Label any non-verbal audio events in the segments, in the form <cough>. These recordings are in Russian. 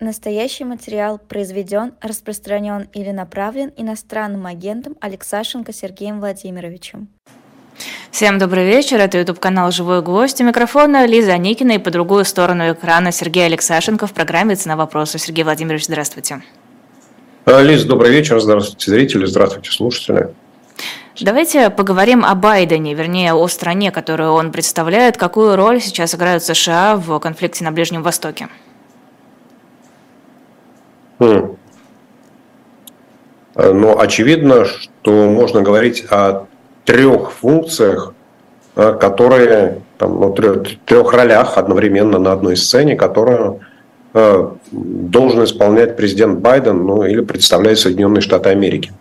Настоящий материал произведен, распространен или направлен иностранным агентом Алексашенко Сергеем Владимировичем. Всем добрый вечер, это YouTube-канал «Живой гвоздь». У микрофона Лиза Никина и по другую сторону экрана Сергей Алексашенко в программе «Цена вопроса». Сергей Владимирович, здравствуйте. А, Лиза, добрый вечер, здравствуйте, зрители, здравствуйте, слушатели. Давайте поговорим о Байдене, вернее, о стране, которую он представляет. Какую роль сейчас играют США в конфликте на Ближнем Востоке? Хм. Но очевидно, что можно говорить о трех функциях, а, которые там, ну, трех, трех ролях одновременно на одной сцене, которую э, должен исполнять президент Байден, ну или представляет Соединенные Штаты Америки.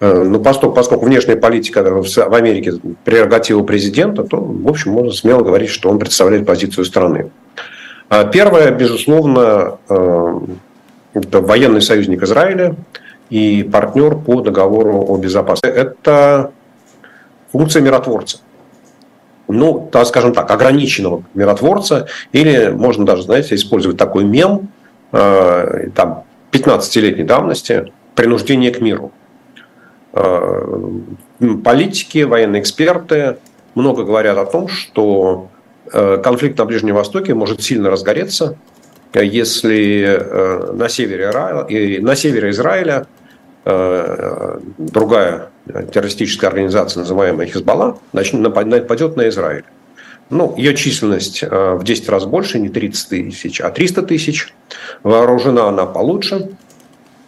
Ну, поскольку, поскольку внешняя политика в Америке прерогатива президента, то, в общем, можно смело говорить, что он представляет позицию страны. А первое, безусловно, это военный союзник Израиля и партнер по договору о безопасности. Это функция миротворца. Ну, так скажем так, ограниченного миротворца, или можно даже, знаете, использовать такой мем, э, там, 15-летней давности, принуждение к миру. Э, политики, военные эксперты много говорят о том, что э, конфликт на Ближнем Востоке может сильно разгореться, если э, на севере, на севере Израиля другая террористическая организация, называемая Хизбалла, нападет на Израиль. Ну, ее численность в 10 раз больше, не 30 тысяч, а 300 тысяч. Вооружена она получше.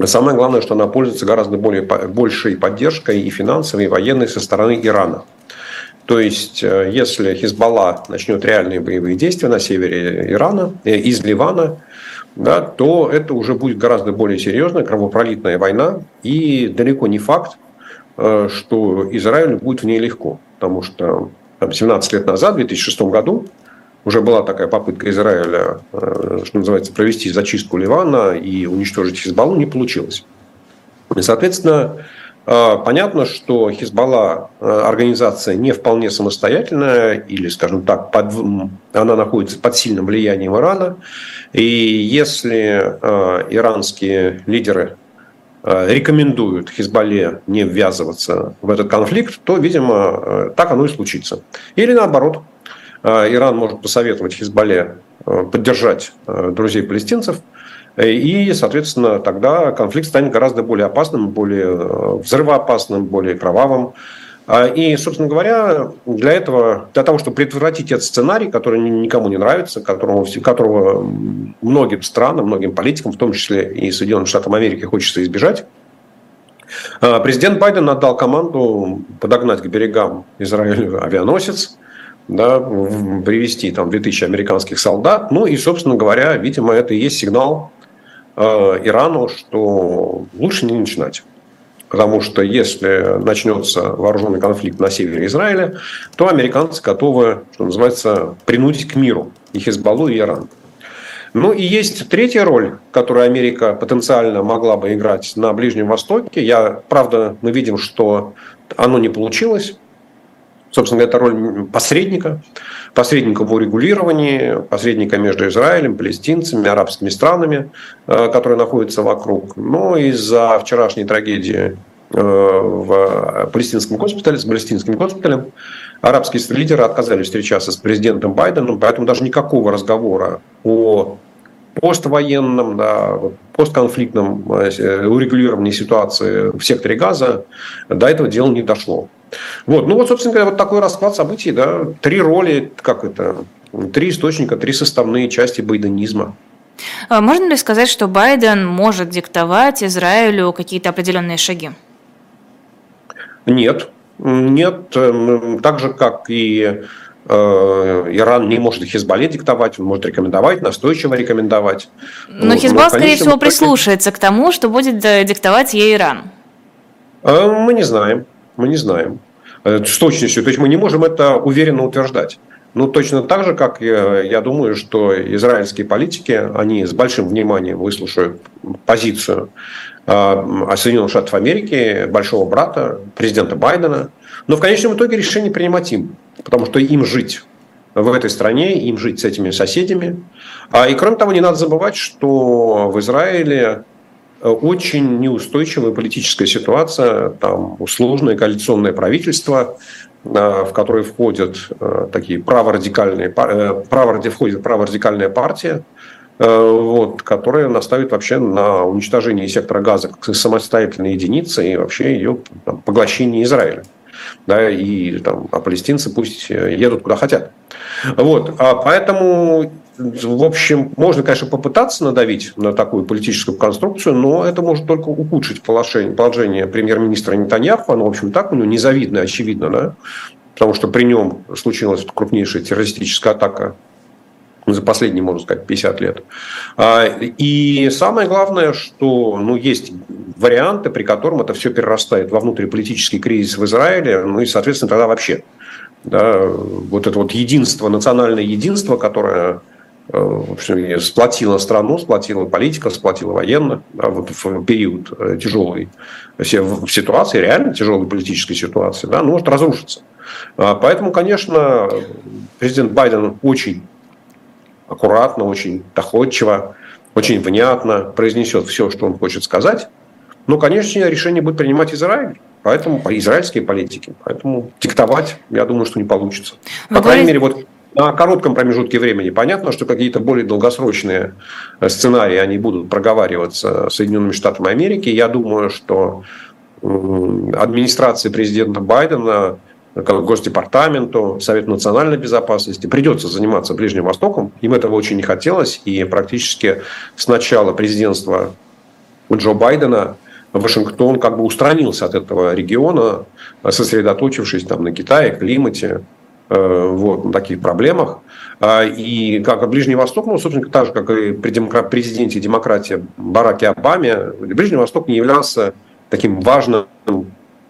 Самое главное, что она пользуется гораздо более, большей поддержкой и финансовой, и военной со стороны Ирана. То есть, э, если Хизбалла начнет реальные боевые действия на севере Ирана, э, из Ливана, да, то это уже будет гораздо более серьезная кровопролитная война. И далеко не факт, э, что Израилю будет в ней легко. Потому что там, 17 лет назад, в 2006 году, уже была такая попытка Израиля, что называется, провести зачистку Ливана и уничтожить Хизбаллу, не получилось. И, соответственно, понятно, что Хизбалла э, организация не вполне самостоятельная, или, скажем так, под, она находится под сильным влиянием Ирана. И если иранские лидеры рекомендуют Хизбалле не ввязываться в этот конфликт, то, видимо, так оно и случится. Или наоборот, а, Иран может посоветовать Хизбалле э, поддержать э, друзей палестинцев, и, соответственно, тогда конфликт станет гораздо более опасным, более э, взрывоопасным, более кровавым. А, и, собственно говоря, для этого, для того, чтобы предотвратить этот сценарий, который никому не нравится, которого, которого многим странам, многим политикам, в том числе и Соединенным Штатам Америки, хочется избежать, президент Байден отдал команду подогнать к берегам Израилю авианосец, да, привести там 2000 американских солдат. Ну и, собственно говоря, видимо, это и есть сигнал э, Ирану, что лучше не начинать. Потому что если начнется вооруженный конфликт на севере Израиля, то американцы готовы, что называется, принудить к миру и Хизбаллу, и Иран. Ну и есть третья роль, которую Америка потенциально могла бы играть на Ближнем Востоке. Я, правда, мы видим, что оно не получилось. Собственно, это роль посредника, посредника в урегулировании, посредника между Израилем, палестинцами, арабскими странами, э, которые находятся вокруг. Но из-за вчерашней трагедии э, в палестинском госпитале, с палестинским госпиталем, арабские лидеры отказались встречаться с президентом Байденом, поэтому даже никакого разговора о поствоенном, да, постконфликтном э, урегулировании ситуации в секторе Газа до этого дела не дошло. Вот. Ну вот, собственно говоря, вот такой расклад событий, да, три роли, как это, три источника, три составные части байденизма. А можно ли сказать, что Байден может диктовать Израилю какие-то определенные шаги? Нет, нет. Эм, так же, как и э, Иран не может Хизбалле диктовать, он может рекомендовать, настойчиво рекомендовать. Но Хизбалл, скорее всего, прислушается к тому, что будет э, диктовать ей Иран. Э, мы не знаем. Мы не знаем э, с точностью. То есть мы не можем это уверенно утверждать. Ну, точно так же, как я, я думаю, что израильские политики, они с большим вниманием выслушают позицию э, Соединенных Штатов Америки, большого брата, президента Байдена. Но в конечном итоге решение принимать им, потому что им жить в этой стране, им жить с этими соседями. А, и кроме того, не надо забывать, что в Израиле очень неустойчивая политическая ситуация, там сложное коалиционное правительство, в которое входят такие праворадикальные, право, входит праворадикальная партия, вот, которая наставит вообще на уничтожение сектора газа как самостоятельной единицы и вообще ее там, поглощение Израиля да, и там, а палестинцы пусть э, едут куда хотят. Вот, а поэтому, в общем, можно, конечно, попытаться надавить на такую политическую конструкцию, но это может только ухудшить положение, положение премьер-министра Нетаньяху, оно, в общем, так, у него незавидно, очевидно, да, потому что при нем случилась крупнейшая террористическая атака за последние, можно сказать, 50 лет. А, и самое главное, что ну, есть варианты, при котором это все перерастает во внутриполитический кризис в Израиле, ну и, соответственно, тогда вообще да, вот это вот единство, национальное единство, которое в общем, сплотило страну, сплотило политика, сплотило военно да, вот в период э, тяжелой ситуации, реально тяжелой политической ситуации, да, может разрушиться. А, поэтому, конечно, президент Байден очень аккуратно, очень доходчиво, очень внятно произнесет все, что он хочет сказать. Но, конечно, решение будет принимать Израиль. Поэтому по израильские политики. Поэтому диктовать, я думаю, что не получится. Вы По крайней мере, вот на коротком промежутке времени понятно, что какие-то более долгосрочные э, сценарии, они будут проговариваться Соединенными Штатами Америки. Я думаю, что администрация президента Байдена Госдепартаменту, Совету национальной безопасности придется заниматься Ближним Востоком. Им этого очень не хотелось. И практически с начала президентства Джо Байдена Вашингтон как бы устранился от этого региона, сосредоточившись там на Китае, климате, вот, на таких проблемах. А, и как Ближний Восток, ну, собственно, так же, как и при президенте демократии Бараке Обаме, Ближний Восток не являлся таким важным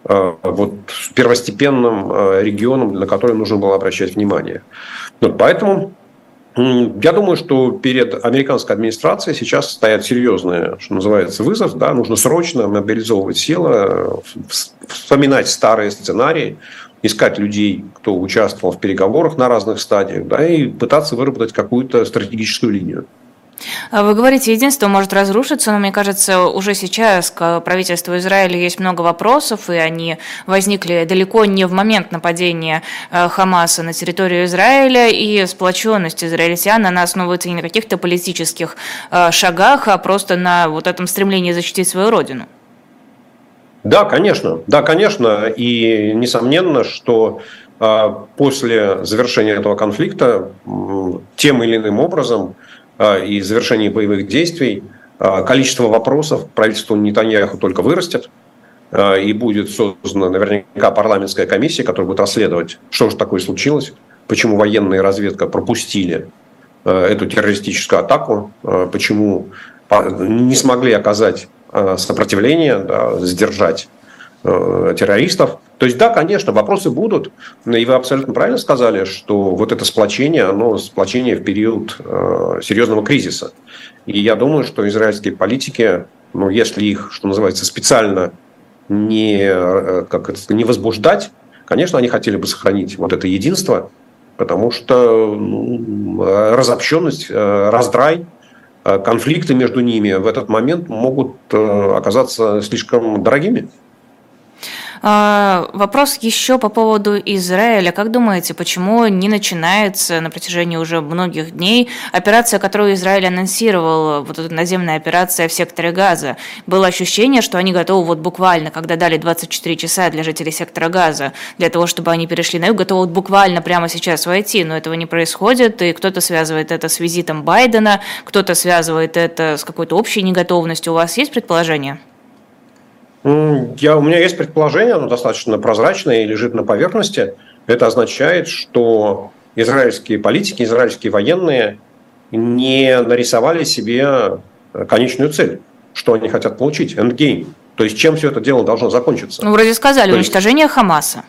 Э, вот, первостепенным э, регионом, на который нужно было обращать внимание. Вот, поэтому я думаю, что перед американской администрацией сейчас стоят серьезные, что называется, вызов. Да? Нужно срочно мобилизовывать силы, вспоминать старые сценарии, искать людей, кто участвовал в переговорах на разных стадиях, да, и пытаться выработать какую-то стратегическую линию. А вы говорите, единство может разрушиться, но мне кажется, уже сейчас к правительству Израиля есть много вопросов, и они возникли далеко не в момент нападения э, Хамаса на территорию Израиля, и сплоченность израильтян, она основывается не на каких-то политических э, шагах, а просто на вот этом стремлении защитить свою родину. Да, конечно, да, конечно, и несомненно, что э, после завершения этого конфликта тем или иным образом а, и завершении боевых действий а, количество вопросов правительству Нетаньяху только вырастет, а, и будет создана наверняка парламентская комиссия, которая будет расследовать, что же такое случилось, почему военная разведка пропустили эту террористическую атаку, почему не смогли оказать сопротивление, да, сдержать террористов. То есть, да, конечно, вопросы будут. И вы абсолютно правильно сказали, что вот это сплочение, оно сплочение в период э, серьезного кризиса. И я думаю, что израильские политики, ну, если их, что называется, специально не, э, как это, не возбуждать, конечно, они хотели бы сохранить вот это единство, потому что ну, разобщенность, э, раздрай, э, конфликты между ними в этот момент могут оказаться слишком дорогими. А, вопрос еще по поводу Израиля. Как думаете, почему не начинается на протяжении уже многих дней операция, которую Израиль анонсировал, вот эта наземная операция в секторе Газа? Было ощущение, что они готовы вот буквально, когда дали 24 часа для жителей сектора Газа, для того, чтобы они перешли на юг, готовы вот буквально прямо сейчас войти, но этого не происходит, и кто-то связывает это с визитом Байдена, кто-то связывает это с какой-то общей неготовностью. У вас есть предположение? Я, у меня есть предположение, оно достаточно прозрачное и лежит на поверхности. Это означает, что израильские политики, израильские военные не нарисовали себе конечную цель, что они хотят получить, endgame. То есть чем все это дело должно закончиться. Ну, вроде сказали, То уничтожение есть, Хамаса.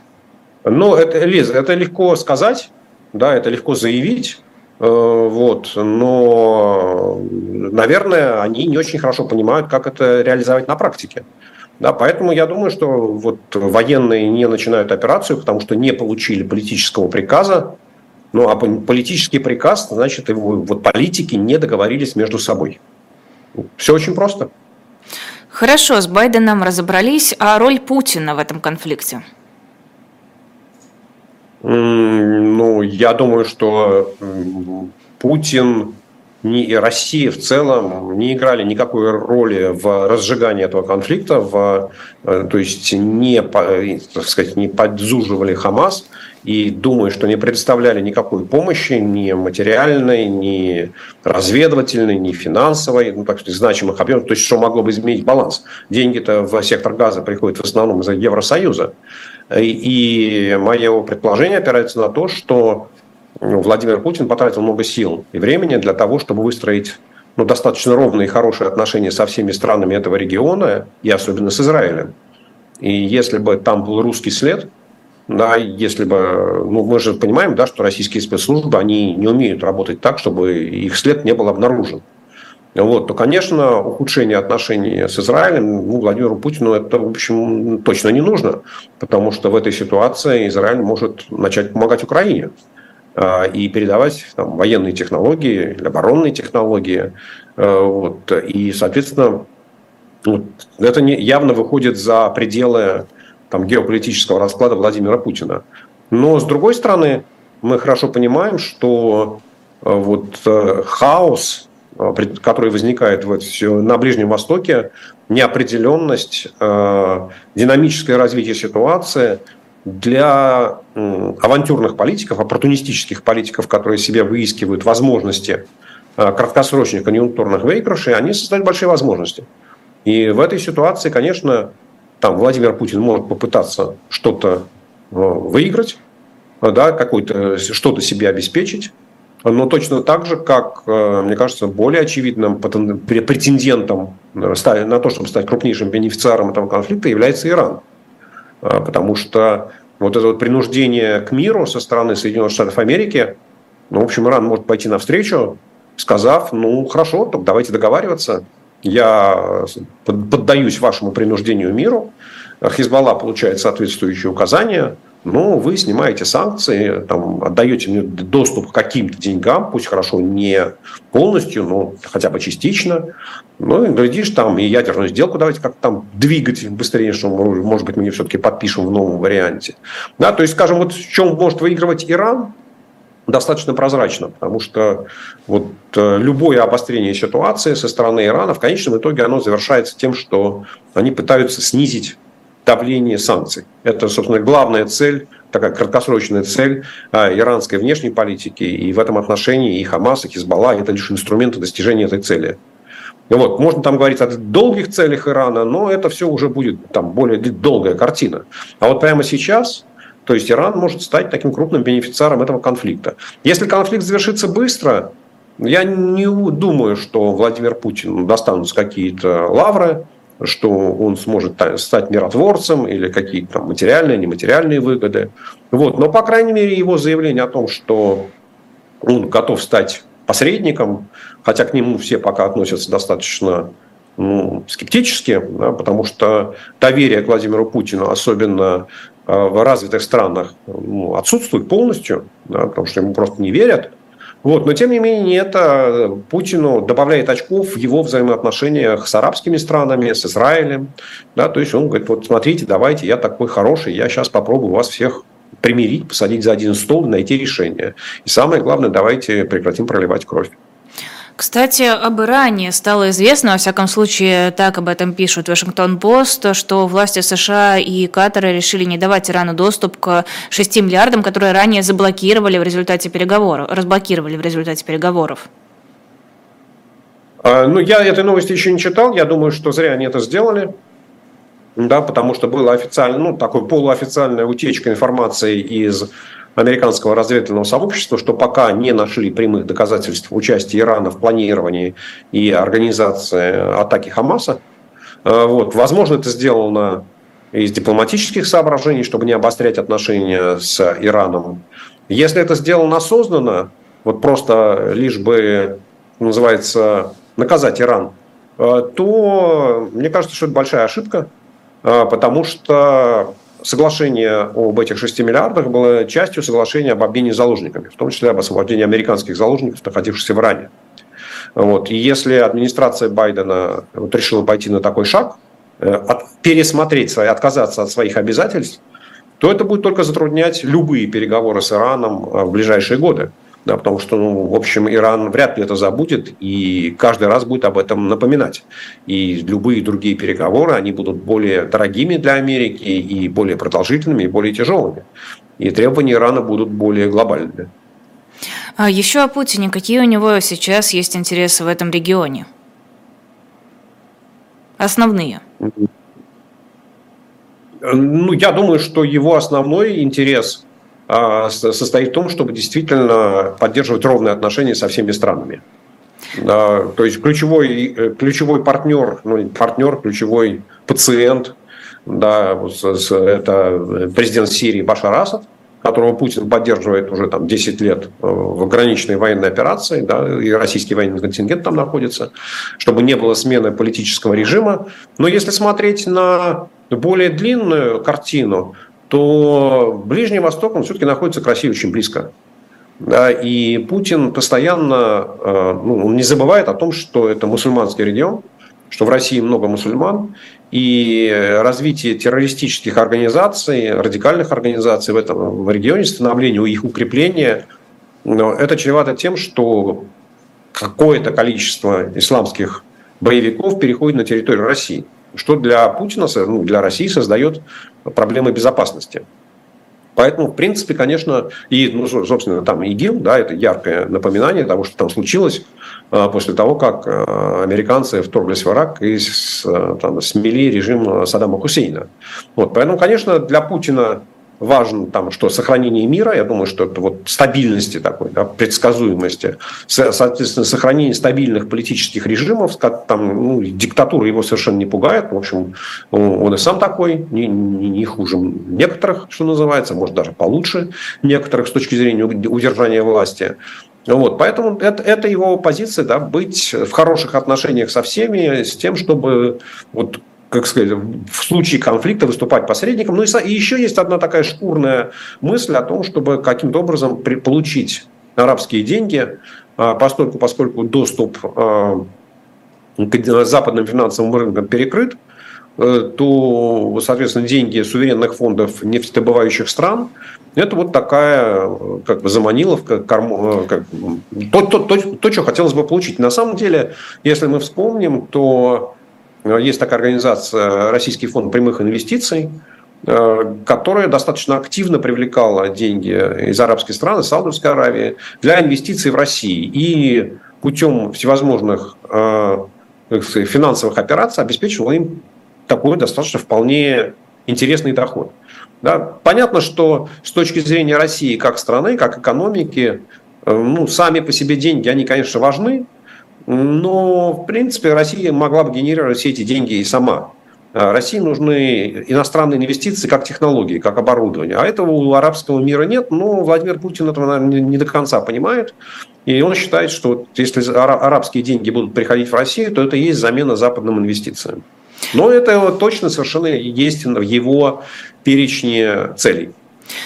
Ну, это, Лиз, это легко сказать, да, это легко заявить, э, вот, но, наверное, они не очень хорошо понимают, как это реализовать на практике. Да, поэтому я думаю, что вот военные не начинают операцию, потому что не получили политического приказа Ну, а политический приказ, значит, его, вот политики не договорились между собой. Все очень просто. Хорошо, с Байденом разобрались. А роль Путина в этом конфликте? Ну, я думаю, что Путин и Россия в целом не играли никакой роли в разжигании этого конфликта, в, э, то есть не, так сказать, не подзуживали Хамас и думаю, что не предоставляли никакой помощи, ни материальной, ни разведывательной, ни финансовой, ну, так сказать, значимых объемов, то есть что могло бы изменить баланс. Деньги-то в сектор газа приходят в основном из Евросоюза. И мое предположение опирается на то, что Владимир Путин потратил много сил и времени для того, чтобы выстроить ну, достаточно ровные и хорошие отношения со всеми странами этого региона, и особенно с Израилем. И если бы там был русский след, да, если бы, ну, мы же понимаем, да, что российские спецслужбы, они не умеют работать так, чтобы их след не был обнаружен. Вот, то, конечно, ухудшение отношений с Израилем ну, Владимиру Путину это, в общем, точно не нужно, потому что в этой ситуации Израиль может начать помогать Украине и передавать там, военные технологии, оборонные технологии. А, вот, и, соответственно, это не, явно выходит за пределы там, геополитического расклада Владимира Путина. Но, с другой стороны, мы хорошо понимаем, что а, вот хаос, Э, который возникает вот на Ближнем Востоке, неопределенность, э, динамическое развитие ситуации для авантюрных политиков, оппортунистических политиков, которые себе выискивают возможности э, краткосрочных конъюнктурных выигрышей, они создают большие возможности. И в этой ситуации, конечно, там Владимир Путин может попытаться что-то выиграть, да, какой-то, что-то себе обеспечить, но точно так же, как, э, мне кажется, более очевидным претендентом э, на то, чтобы стать крупнейшим бенефициаром этого конфликта, является Иран. Э, потому что вот это вот принуждение к миру со стороны Соединенных Штатов Америки, ну, в общем, Иран может пойти навстречу, сказав, ну, хорошо, так давайте договариваться, я поддаюсь вашему принуждению миру, Хизбалла получает соответствующие указания – ну, вы снимаете санкции, там, отдаете мне доступ к каким-то деньгам, пусть хорошо не полностью, но хотя бы частично. Ну, и глядишь, там и ядерную сделку давайте как-то там двигать быстрее, что, может быть, мы ее все-таки подпишем в новом варианте. Да, то есть, скажем, вот в чем может выигрывать Иран, достаточно прозрачно, потому что вот э, любое обострение ситуации со стороны Ирана в конечном итоге оно завершается тем, что они пытаются снизить давление санкций. Это, собственно, главная цель, такая краткосрочная цель а, иранской внешней политики. И в этом отношении и Хамас, и Хизбалла – это лишь инструменты достижения этой цели. Вот. Можно там говорить о долгих целях Ирана, но это все уже будет там, более долгая картина. А вот прямо сейчас то есть Иран может стать таким крупным бенефициаром этого конфликта. Если конфликт завершится быстро, я не думаю, что Владимир Путин достанутся какие-то лавры, что он сможет стать миротворцем или какие-то материальные, нематериальные выгоды. Вот. Но, по крайней мере, его заявление о том, что он готов стать посредником, хотя к нему все пока относятся достаточно ну, скептически, да, потому что доверие к Владимиру Путину, особенно э, в развитых странах, ну, отсутствует полностью, да, потому что ему просто не верят. Вот, но тем не менее это Путину добавляет очков в его взаимоотношениях с арабскими странами, с Израилем. Да, то есть он говорит, вот смотрите, давайте, я такой хороший, я сейчас попробую вас всех примирить, посадить за один стол, найти решение. И самое главное, давайте прекратим проливать кровь. Кстати, об Иране стало известно, во всяком случае, так об этом пишут Вашингтон-Пост, что власти США и Катара решили не давать Ирану доступ к 6 миллиардам, которые ранее заблокировали в результате переговоров, разблокировали в результате переговоров. А, ну, я этой новости еще не читал. Я думаю, что зря они это сделали. Да, потому что была официально, ну, такой полуофициальная утечка информации из американского разведывательного сообщества, что пока не нашли прямых доказательств участия Ирана в планировании и организации атаки Хамаса. Э, вот. Возможно, это сделано из дипломатических соображений, чтобы не обострять отношения с Ираном. Если это сделано осознанно, вот просто лишь бы, называется, наказать Иран, э, то мне кажется, что это большая ошибка, э, потому что соглашение об этих 6 миллиардах было частью соглашения об обмене заложниками, в том числе об освобождении американских заложников, находившихся в Иране. Вот. И если администрация Байдена вот решила пойти на такой шаг, э, от, пересмотреть свои, отказаться от своих обязательств, то это будет только затруднять любые переговоры с Ираном э, в ближайшие годы. Да, потому что, ну, в общем, Иран вряд ли это забудет и каждый раз будет об этом напоминать. И любые другие переговоры, они будут более дорогими для Америки и более продолжительными, и более тяжелыми. И требования Ирана будут более глобальными. А еще о Путине. Какие у него сейчас есть интересы в этом регионе? Основные. Ну, я думаю, что его основной интерес состоит в том, чтобы действительно поддерживать ровные отношения со всеми странами. То есть ключевой, э, ключевой партнер, ну, партнер, ключевой пациент, да, это президент Сирии Башар Асад, которого Путин поддерживает уже там 10 лет э, в ограниченной военной операции, да, и российский военный контингент там находится, чтобы не было смены политического режима. Но если смотреть на более длинную картину, то Ближний Восток, он все-таки находится к России очень близко. Да, и Путин постоянно э, ну, он не забывает о том, что это мусульманский регион, что в России много мусульман, и развитие террористических организаций, радикальных организаций в этом в регионе, становление их укрепления, это чревато тем, что какое-то количество исламских боевиков переходит на территорию России – что для Путина, ну, для России создает проблемы безопасности. Поэтому, в принципе, конечно, и, ну, собственно, там ИГИЛ, да, это яркое напоминание того, что там случилось а, после того, как а, американцы вторглись в Ирак и там, смели режим Саддама Хусейна. Вот, поэтому, конечно, для Путина важно там, что сохранение мира, я думаю, что это вот стабильности такой, да, предсказуемости, соответственно, сохранение стабильных политических режимов, как там, ну, диктатура его совершенно не пугает, в общем, он и сам такой, не, не, не хуже некоторых, что называется, может даже получше некоторых с точки зрения удержания власти. Вот, поэтому это, это его позиция, да, быть в хороших отношениях со всеми, с тем, чтобы вот как сказать, в случае конфликта выступать посредником. Ну и, и еще есть одна такая шкурная мысль о том, чтобы каким-то образом при, получить арабские деньги, а, поскольку, поскольку доступ а, к западным финансовым рынкам перекрыт, э, то, соответственно, деньги суверенных фондов нефтедобывающих стран – это вот такая как бы заманиловка, э, как, то, то, то, то, что хотелось бы получить. На самом деле, если мы вспомним, то Э, есть такая организация Российский фонд прямых инвестиций, э, которая достаточно активно привлекала деньги из арабских стран, из Саудовской Аравии для инвестиций в России. И путем всевозможных э, финансовых операций обеспечивала им такой достаточно вполне интересный доход. Да? Понятно, что с точки зрения России как страны, как экономики, ну, сами по себе деньги, они, конечно, важны, но, в принципе, Россия могла бы генерировать все эти деньги и сама. А России нужны иностранные инвестиции как технологии, как оборудование. А этого у арабского мира нет, но Владимир Путин этого, наверное, не до конца понимает. И он считает, что если арабские деньги будут приходить в Россию, то это и есть замена западным инвестициям. Но это точно совершенно есть в его перечне целей.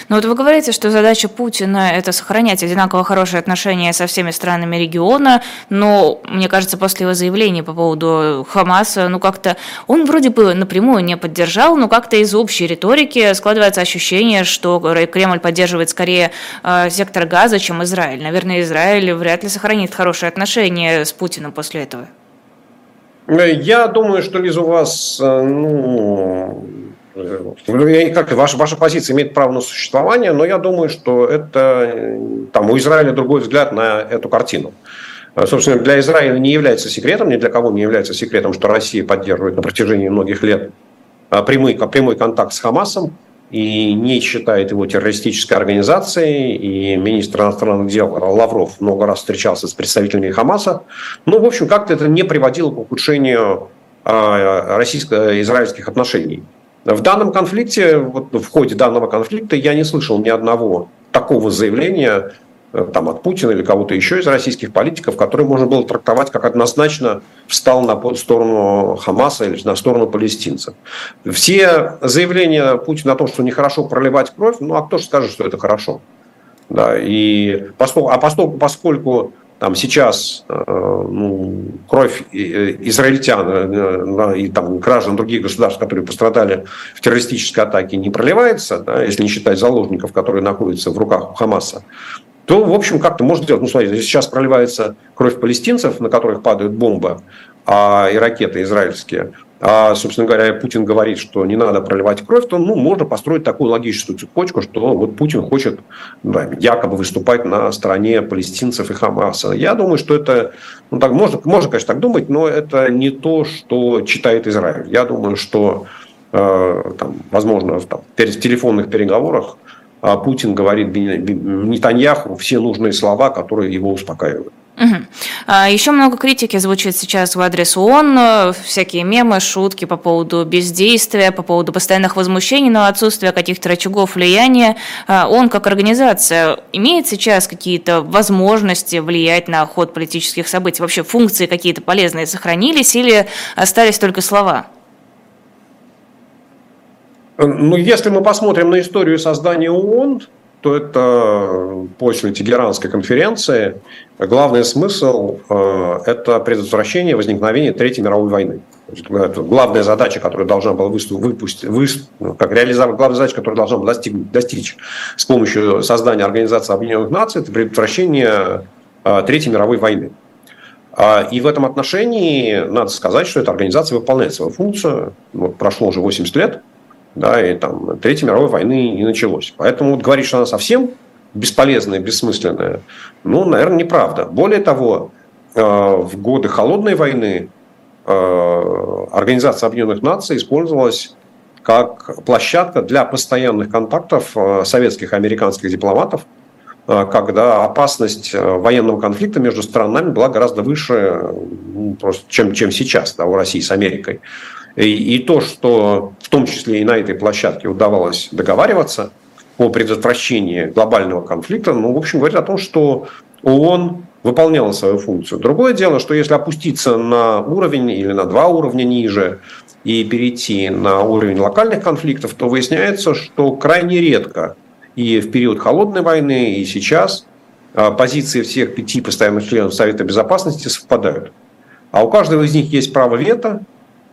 Но вот вы говорите, что задача Путина – это сохранять одинаково хорошие отношения со всеми странами региона, но, мне кажется, после его заявления по поводу Хамаса, ну как-то он вроде бы напрямую не поддержал, но как-то из общей риторики складывается ощущение, что Кремль поддерживает скорее э, сектор газа, чем Израиль. Наверное, Израиль вряд ли сохранит хорошие отношения с Путиным после этого. Я думаю, что Лиза, у вас э, ну, как ваша, ваша позиция имеет право на существование, но я думаю, что это там у Израиля другой взгляд на эту картину. Собственно, для Израиля не является секретом, ни для кого не является секретом, что Россия поддерживает на протяжении многих лет а, прямой, прямой контакт с Хамасом и не считает его террористической организацией. И министр иностранных дел Лавров много раз встречался с представителями Хамаса. Ну, в общем, как-то это не приводило к ухудшению а, российско-израильских отношений. В данном конфликте, вот в ходе данного конфликта я не слышал ни одного такого заявления э, там, от Путина или кого-то еще из российских политиков, который можно было трактовать как однозначно встал на сторону Хамаса или на сторону палестинцев. Все заявления Путина о том, что нехорошо проливать кровь, ну а кто же скажет, что это хорошо? Да, и поскольку, а поскольку, поскольку там сейчас э, ну, кровь израильтян э, и там, граждан других государств, которые пострадали в террористической атаке, не проливается, да, если не считать заложников, которые находятся в руках у Хамаса, то, в общем, как-то можно делать. Ну, смотрите, сейчас проливается кровь палестинцев, на которых падают бомбы а, и ракеты израильские, собственно говоря, Путин говорит, что не надо проливать кровь, то ну, можно построить такую логическую цепочку, что вот Путин хочет да, якобы выступать на стороне палестинцев и Хамаса. Я думаю, что это, ну, так, можно, можно, конечно, так думать, но это не то, что читает Израиль. Я думаю, что, э, там, возможно, там, в телефонных переговорах э, Путин говорит Нетаньяху все нужные слова, которые его успокаивают. Угу. А, еще много критики звучит сейчас в адрес ООН, всякие мемы, шутки по поводу бездействия, по поводу постоянных возмущений, но отсутствия каких-то рычагов влияния. А, ООН как организация имеет сейчас какие-то возможности влиять на ход политических событий? Вообще функции какие-то полезные сохранились или остались только слова? Ну, если мы посмотрим на историю создания ООН, то это после Тегеранской конференции главный смысл э, – это предотвращение возникновения Третьей мировой войны. Это главная задача, которую должна была выпустить, вы, ну, как реализовать, главная задача, которую должна была достичь, достичь с помощью создания Организации Объединенных Наций, это предотвращение э, Третьей мировой войны. А, и в этом отношении надо сказать, что эта организация выполняет свою функцию. Вот прошло уже 80 лет – да, и там Третьей мировой войны не началось. Поэтому вот говорить, что она совсем бесполезная, бессмысленная, ну, наверное, неправда. Более того, э, в годы Холодной войны э, Организация Объединенных Наций использовалась как площадка для постоянных контактов э, советских и американских дипломатов, когда опасность военного конфликта между странами была гораздо выше, ну, чем, чем сейчас да, у России с Америкой. И, и то, что в том числе и на этой площадке удавалось договариваться о предотвращении глобального конфликта, ну, в общем, говорит о том, что ООН выполняла свою функцию. Другое дело, что если опуститься на уровень или на два уровня ниже и перейти на уровень локальных конфликтов, то выясняется, что крайне редко и в период холодной войны, и сейчас а, позиции всех пяти постоянных членов Совета Безопасности совпадают. А у каждого из них есть право вето,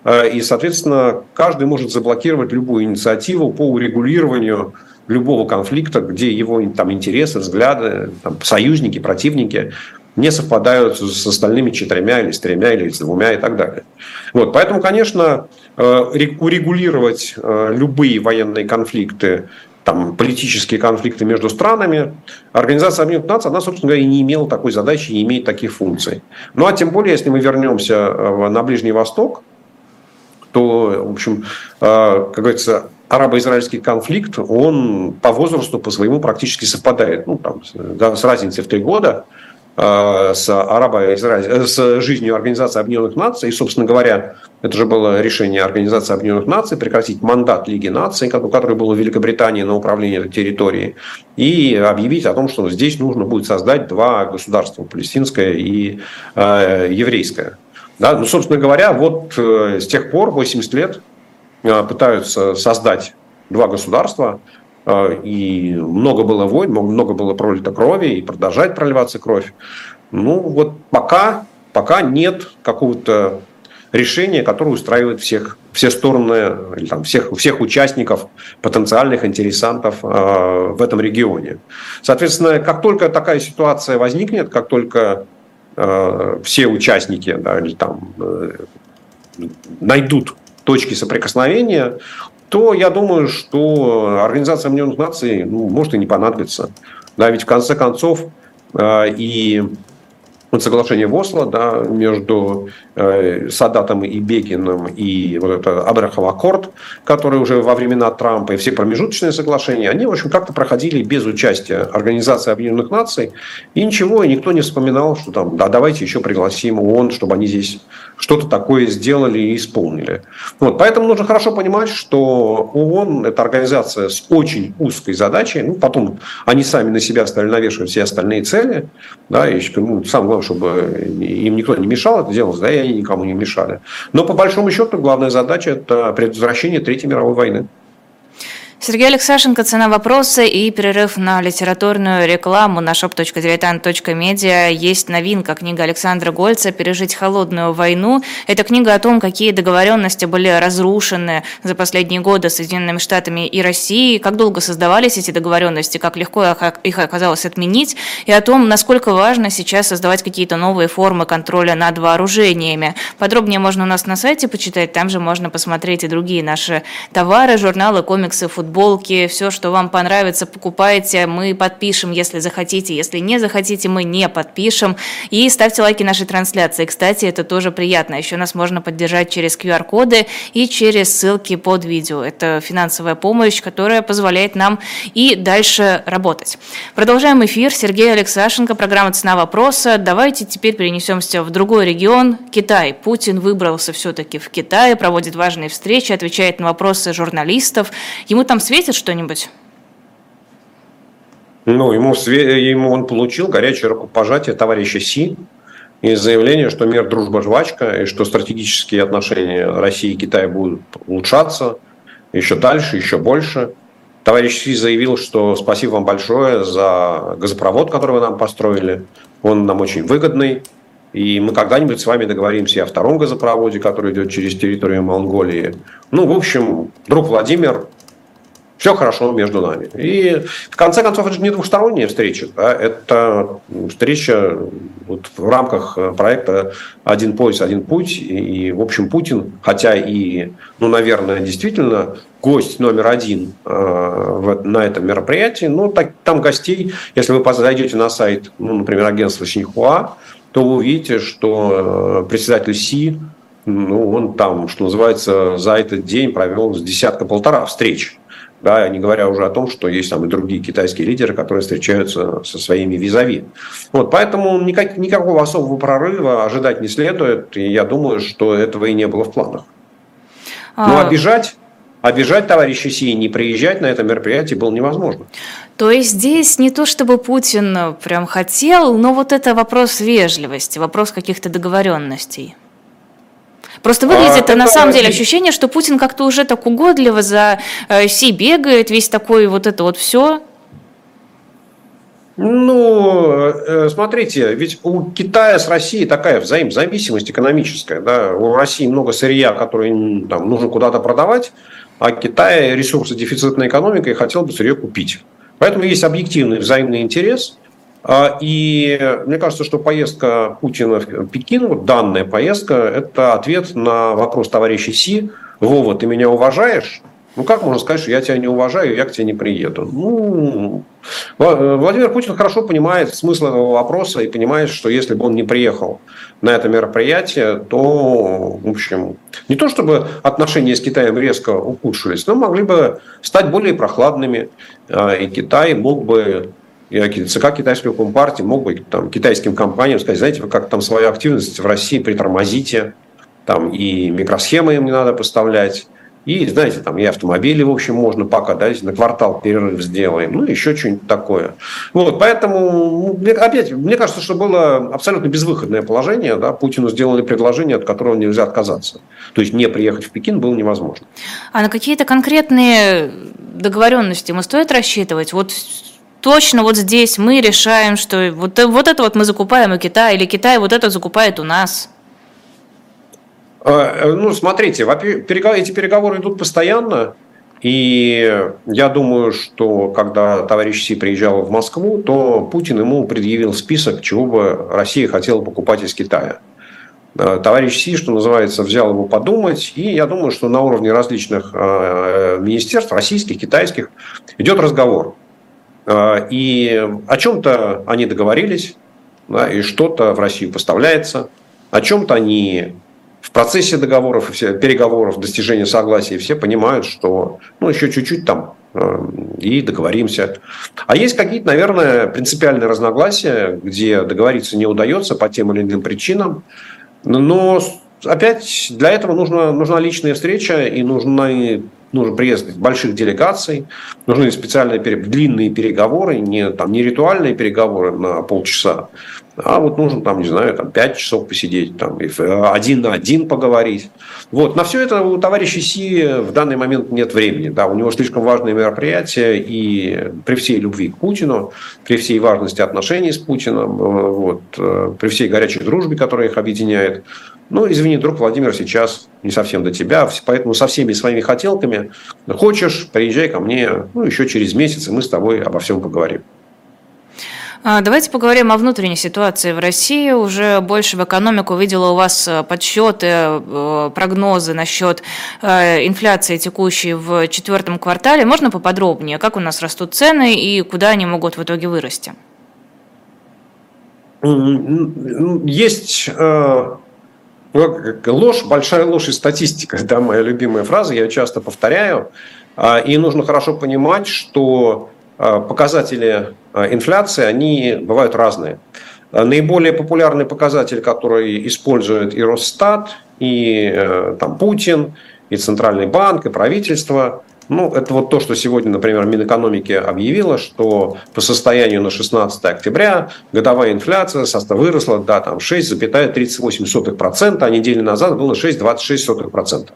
и, соответственно, каждый может заблокировать любую инициативу по урегулированию любого конфликта, где его там, интересы, взгляды, там, союзники, противники не совпадают с остальными четырьмя или с тремя или с двумя и так далее. Вот, поэтому, конечно, э, урегулировать э, любые военные конфликты там, политические конфликты между странами, Организация Объединенных Наций, она, собственно говоря, и не имела такой задачи, не имеет таких функций. Ну, а тем более, если мы вернемся на Ближний Восток, то, в общем, а, как говорится, арабо-израильский конфликт, он по возрасту, по своему практически совпадает. Ну, там, с разницей в три года а, с, арабо с жизнью Организации Объединенных Наций. И, собственно говоря, это же было решение Организации Объединенных Наций прекратить мандат Лиги Наций, который был в Великобритании на управление этой территорией, и объявить о том, что здесь нужно будет создать два государства, палестинское и э, еврейское. Да? Ну, собственно говоря, вот э, с тех пор, 80 лет, э, пытаются создать два государства, э, и много было войн, много было пролито крови, и продолжает проливаться кровь. Ну, вот пока, пока нет какого-то решения, которое устраивает всех, все стороны, или там, всех, всех участников, потенциальных интересантов э, в этом регионе. Соответственно, как только такая ситуация возникнет, как только все участники да, или там, э, найдут точки соприкосновения, то я думаю, что Организация Объединенных Наций ну, может и не понадобится. Да, ведь в конце концов э, и соглашение в Осло да, между э, Садатом и Бекиным и вот это Абрахов аккорд, который уже во времена Трампа и все промежуточные соглашения, они, в общем, как-то проходили без участия Организации Объединенных Наций. И ничего, и никто не вспоминал, что там, да, давайте еще пригласим ООН, чтобы они здесь что-то такое сделали и исполнили. Вот, поэтому нужно хорошо понимать, что ООН – это организация с очень узкой задачей. Ну, потом они сами на себя стали навешивать все остальные цели. Да, и, ну, самое главное, чтобы им никто не мешал это делать, да, и они никому не мешали. Но по большому счету главная задача – это предотвращение Третьей мировой войны. Сергей Алексашенко, «Цена вопроса» и перерыв на литературную рекламу на shop.diletant.media. Есть новинка, книга Александра Гольца «Пережить холодную войну». Это книга о том, какие договоренности были разрушены за последние годы Соединенными Штатами и Россией, как долго создавались эти договоренности, как легко их оказалось отменить, и о том, насколько важно сейчас создавать какие-то новые формы контроля над вооружениями. Подробнее можно у нас на сайте почитать, там же можно посмотреть и другие наши товары, журналы, комиксы, футбол футболки, все, что вам понравится, покупайте. Мы подпишем, если захотите. Если не захотите, мы не подпишем. И ставьте лайки нашей трансляции. Кстати, это тоже приятно. Еще нас можно поддержать через QR-коды и через ссылки под видео. Это финансовая помощь, которая позволяет нам и дальше работать. Продолжаем эфир. Сергей Алексашенко, программа «Цена вопроса». Давайте теперь перенесемся в другой регион, Китай. Путин выбрался все-таки в Китай, проводит важные встречи, отвечает на вопросы журналистов. Ему там светит что-нибудь? Ну, ему, ему он получил горячее рукопожатие товарища Си и заявление, что мир, дружба, жвачка, и что стратегические отношения России и Китая будут улучшаться еще дальше, еще больше. Товарищ Си заявил, что спасибо вам большое за газопровод, который вы нам построили. Он нам очень выгодный. И мы когда-нибудь с вами договоримся о втором газопроводе, который идет через территорию Монголии. Ну, в общем, друг Владимир, все хорошо между нами. И в конце концов, это же не двухсторонняя встреча, да, это встреча вот в рамках проекта «Один пояс, один путь». И, в общем, Путин, хотя и, ну, наверное, действительно гость номер один э, на этом мероприятии, ну, так, там гостей, если вы зайдете на сайт, ну, например, агентства Синьхуа, то вы увидите, что э, председатель Си, ну, он там, что называется, за этот день провел с десятка-полтора встреч да, не говоря уже о том, что есть там и другие китайские лидеры, которые встречаются со своими визави. Вот, поэтому никак, никакого особого прорыва ожидать не следует, и я думаю, что этого и не было в планах. Но а... обижать Обижать товарища Си и не приезжать на это мероприятие было невозможно. То есть здесь не то, чтобы Путин прям хотел, но вот это вопрос вежливости, вопрос каких-то договоренностей. Просто выглядит а, на самом деле ощущение, что Путин как-то уже так угодливо за э, Си бегает, весь такой вот это вот все. Ну, э, смотрите, ведь у Китая с Россией такая взаимозависимость экономическая. Да? У России много сырья, которое там, нужно куда-то продавать, а Китай ресурсы дефицитной экономика и хотел бы сырье купить. Поэтому есть объективный взаимный интерес – а, и мне кажется, что поездка Путина в Пекин, вот данная поездка, это ответ на вопрос товарища Си. Вова, ты меня уважаешь? Ну, как можно сказать, что я тебя не уважаю, я к тебе не приеду? Ну, Владимир Путин хорошо понимает смысл этого вопроса и понимает, что если бы он не приехал на это мероприятие, то, в общем, не то чтобы отношения с Китаем резко ухудшились, но могли бы стать более прохладными, а, и Китай мог бы ЦК китайской компартии мог бы там, китайским компаниям сказать, знаете, вы как там свою активность в России притормозите, там и микросхемы им не надо поставлять, и, знаете, там и автомобили, в общем, можно пока, да, на квартал перерыв сделаем, ну, еще что-нибудь такое. Вот, поэтому, опять, мне кажется, что было абсолютно безвыходное положение, да, Путину сделали предложение, от которого нельзя отказаться. То есть не приехать в Пекин было невозможно. А на какие-то конкретные договоренности мы стоит рассчитывать? Вот точно вот здесь мы решаем, что вот, вот это вот мы закупаем у Китая, или Китай вот это закупает у нас? А, ну, смотрите, эти переговоры идут постоянно, и я думаю, что когда товарищ Си приезжал в Москву, то Путин ему предъявил список, чего бы Россия хотела покупать из Китая. А, товарищ Си, что называется, взял его подумать, и я думаю, что на уровне различных министерств, российских, китайских, идет разговор. А, и о чем-то они договорились, да, и что-то в Россию поставляется, о чем-то они в процессе договоров, переговоров, достижения согласия все понимают, что ну, еще чуть-чуть там э, и договоримся. А есть какие-то, наверное, принципиальные разногласия, где договориться не удается по тем или иным причинам. Но опять для этого нужна, нужна личная встреча и нужны, нужен приезд больших делегаций, нужны специальные длинные переговоры, не, там, не ритуальные переговоры на полчаса, а вот нужно там, не знаю, там 5 часов посидеть, там, один на один поговорить. Вот. На все это у товарища Си в данный момент нет времени. Да, у него слишком важное мероприятие, и при всей любви к Путину, при всей важности отношений с Путиным, э, вот, э, при всей горячей дружбе, которая их объединяет, ну, извини, друг Владимир, сейчас не совсем до тебя, поэтому со всеми своими хотелками хочешь, приезжай ко мне, ну, еще через месяц, и мы с тобой обо всем поговорим. А, давайте поговорим о внутренней ситуации в России. Уже больше в экономику видела у вас э, подсчеты, э, прогнозы насчет э, инфляции текущей в четвертом квартале. Можно поподробнее, как у нас растут цены и куда они могут в итоге вырасти? Есть ложь, большая ложь и статистика, <laughs> да, моя любимая фраза, я ее часто повторяю. А, и нужно хорошо понимать, что показатели инфляции, они бывают разные. Э, наиболее популярный показатель, который использует и Росстат, и э, там, Путин, и Центральный банк, и правительство, ну, это вот то, что сегодня, например, Минэкономики объявила, что по состоянию на 16 октября годовая инфляция выросла до там, 6,38%, а неделю назад было 6,26%.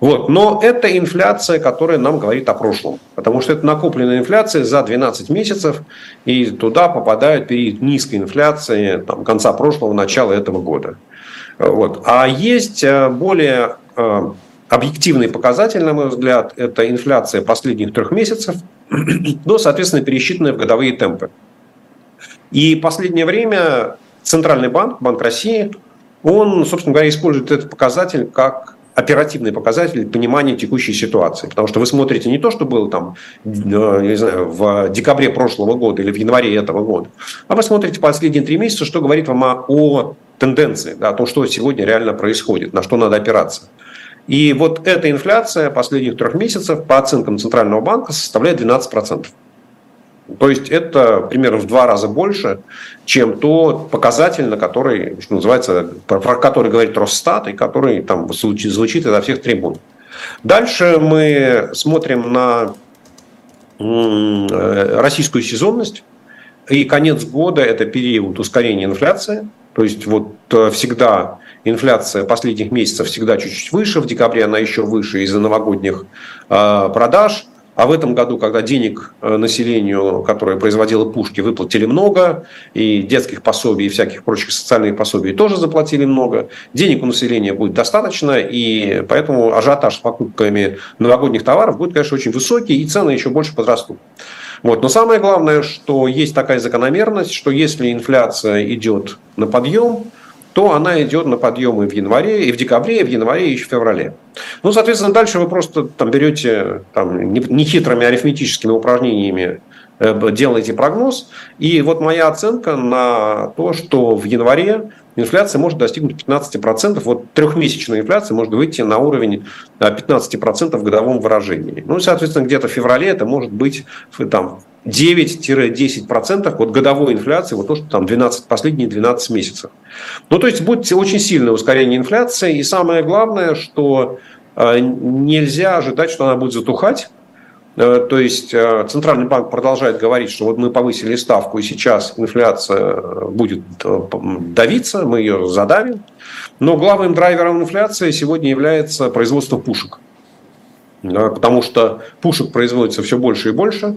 Вот. Но это инфляция, которая нам говорит о прошлом. Потому что это накопленная инфляция за 12 месяцев, и туда попадают период низкой инфляции там, конца прошлого, начала этого года. Вот. А есть э, более э, объективный показатель, на мой взгляд, это инфляция последних трех месяцев, <clears throat> но, соответственно, пересчитанная в годовые темпы. И последнее время Центральный банк, Банк России, он, собственно говоря, использует этот показатель как оперативный показатель понимания текущей ситуации. Потому что вы смотрите не то, что было там, э, не знаю, в декабре прошлого года или в январе этого года, а вы смотрите последние три месяца, что говорит вам о, о тенденции, да, о том, что сегодня реально происходит, на что надо опираться. И вот эта инфляция последних трех месяцев по оценкам Центрального банка составляет 12%. То есть это примерно в два раза больше, чем тот показатель, на который, что называется, про который говорит Росстат и который там звучит, звучит изо всех трибун. Дальше мы смотрим на э, российскую сезонность. И конец года – это период ускорения инфляции. То есть вот э, всегда инфляция последних месяцев всегда чуть-чуть выше, в декабре она еще выше из-за новогодних э, продаж – а в этом году, когда денег э, населению, которое производило пушки, выплатили много, и детских пособий, и всяких прочих социальных пособий тоже заплатили много, денег у населения будет достаточно, и поэтому ажиотаж с покупками новогодних товаров будет, конечно, очень высокий, и цены еще больше подрастут. Вот. Но самое главное, что есть такая закономерность, что если инфляция идет на подъем, то она идет на подъемы в январе, и в декабре, и в январе, и в феврале. Ну, соответственно, дальше вы просто там берете там, нехитрыми арифметическими упражнениями э, делаете прогноз. И вот моя оценка на то, что в январе инфляция может достигнуть 15%. Вот трехмесячная инфляция может выйти на уровень 15% в годовом выражении. Ну, соответственно, где-то в феврале это может быть там, 9-10% от годовой инфляции, вот то, что там 12, последние 12 месяцев. Ну, то есть будет очень сильное ускорение инфляции. И самое главное, что э, нельзя ожидать, что она будет затухать. Э, то есть э, Центральный банк продолжает говорить, что вот мы повысили ставку, и сейчас инфляция будет давиться, мы ее задавим. Но главным драйвером инфляции сегодня является производство пушек. Потому что пушек производится все больше и больше.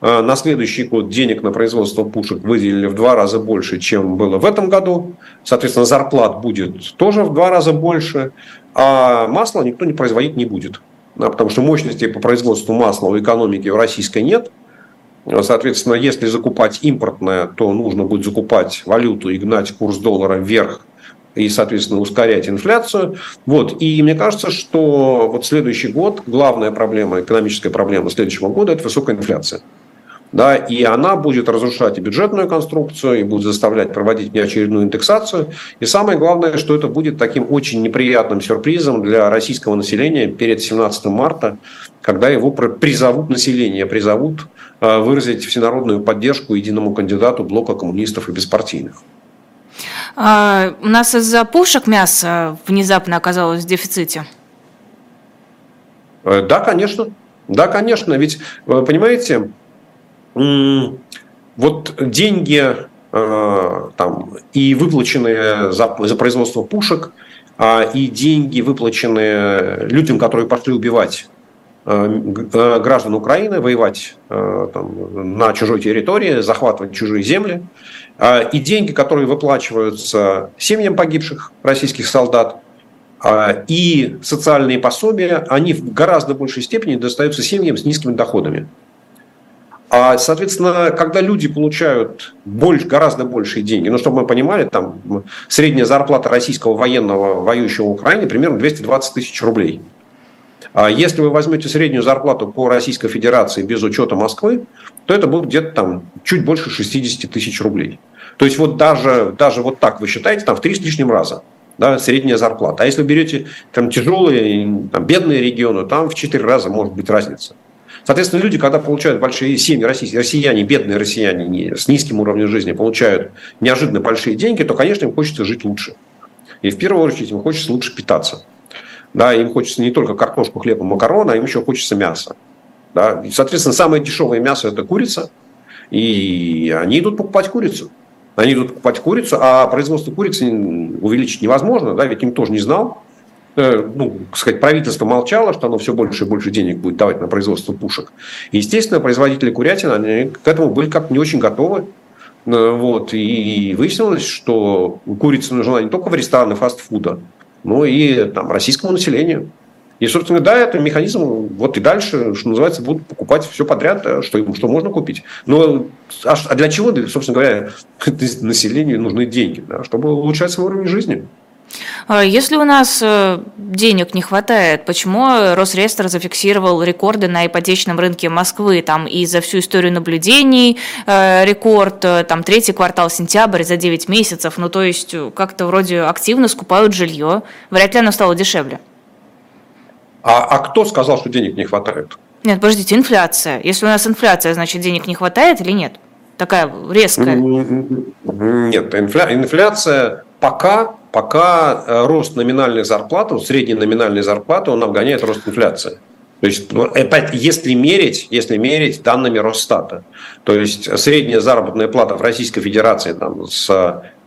А, на следующий год денег на производство пушек выделили в два раза больше, чем было в этом году. Соответственно, зарплат будет тоже в два раза больше. А масла никто не производить не будет. Потому что мощности по производству масла в экономике в российской нет. Соответственно, если закупать импортное, то нужно будет закупать валюту и гнать курс доллара вверх и, соответственно, ускорять инфляцию. Вот. И мне кажется, что вот следующий год, главная проблема, экономическая проблема следующего года – это высокая инфляция. Да, и она будет разрушать и бюджетную конструкцию, и будет заставлять проводить неочередную индексацию. И самое главное, что это будет таким очень неприятным сюрпризом для российского населения перед 17 марта, когда его призовут, население призовут э, выразить всенародную поддержку единому кандидату блока коммунистов и беспартийных. А, у нас из-за пушек мясо внезапно оказалось в дефиците? Э, да, конечно. Да, конечно. Ведь, вы понимаете, вот деньги э, там, и выплаченные за, за производство пушек, а, и деньги, выплаченные людям, которые пошли убивать э, э, граждан Украины, воевать там, на чужой территории, захватывать чужие земли, а, и деньги, которые выплачиваются семьям погибших российских солдат, а, и социальные пособия, они в гораздо большей степени достаются семьям с низкими доходами. А, соответственно, когда люди получают больше, гораздо большие деньги, ну, чтобы мы понимали, там средняя зарплата российского военного, воюющего в Украине, примерно 220 тысяч рублей. А если вы возьмете среднюю зарплату по Российской Федерации без учета Москвы, то это будет где-то там чуть больше 60 тысяч рублей. То есть вот даже, даже вот так вы считаете, там в три с лишним раза да, средняя зарплата. А если берете там тяжелые, там, бедные регионы, там в четыре раза может быть разница. Соответственно, люди, когда получают большие семьи, российские, россияне, бедные россияне не, с низким уровнем жизни, получают неожиданно большие деньги, то, конечно, им хочется жить лучше. И в первую очередь им хочется лучше питаться. Да, им хочется не только картошку, хлеба, макарона, им еще хочется мяса. Да. Соответственно, самое дешевое мясо – это курица. И они идут покупать курицу. Они идут покупать курицу, а производство курицы увеличить невозможно, да, ведь им тоже не знал. Э, ну, сказать, правительство молчало, что оно все больше и больше денег будет давать на производство пушек. И, естественно, производители курятины они к этому были как-то не очень готовы. Э, вот. И выяснилось, что курица нужна не только в рестораны фастфуда, но и там, российскому населению. И, собственно, да, это механизм, вот и дальше, что называется, будут покупать все подряд, э, что, что можно купить. Но а, а для чего, собственно говоря, <laughs> населению нужны деньги? Да, чтобы улучшать свой уровень жизни. А если у нас э, денег не хватает, почему Росреестр зафиксировал рекорды на ипотечном рынке Москвы? Там и за всю историю наблюдений э, рекорд, э, там третий квартал сентябрь за 9 месяцев. Ну, то есть как-то вроде активно скупают жилье. Вряд ли оно стало дешевле. А, а кто сказал, что денег не хватает? Нет, подождите, инфляция. Если у нас инфляция, значит денег не хватает или нет? Такая резкая. Нет, инфля... инфляция пока, пока э, рост номинальной зарплаты, средней номинальной зарплаты, он обгоняет рост инфляции. То есть, ну, если мерить, если мерить данными Росстата, то есть средняя заработная плата в Российской Федерации там, с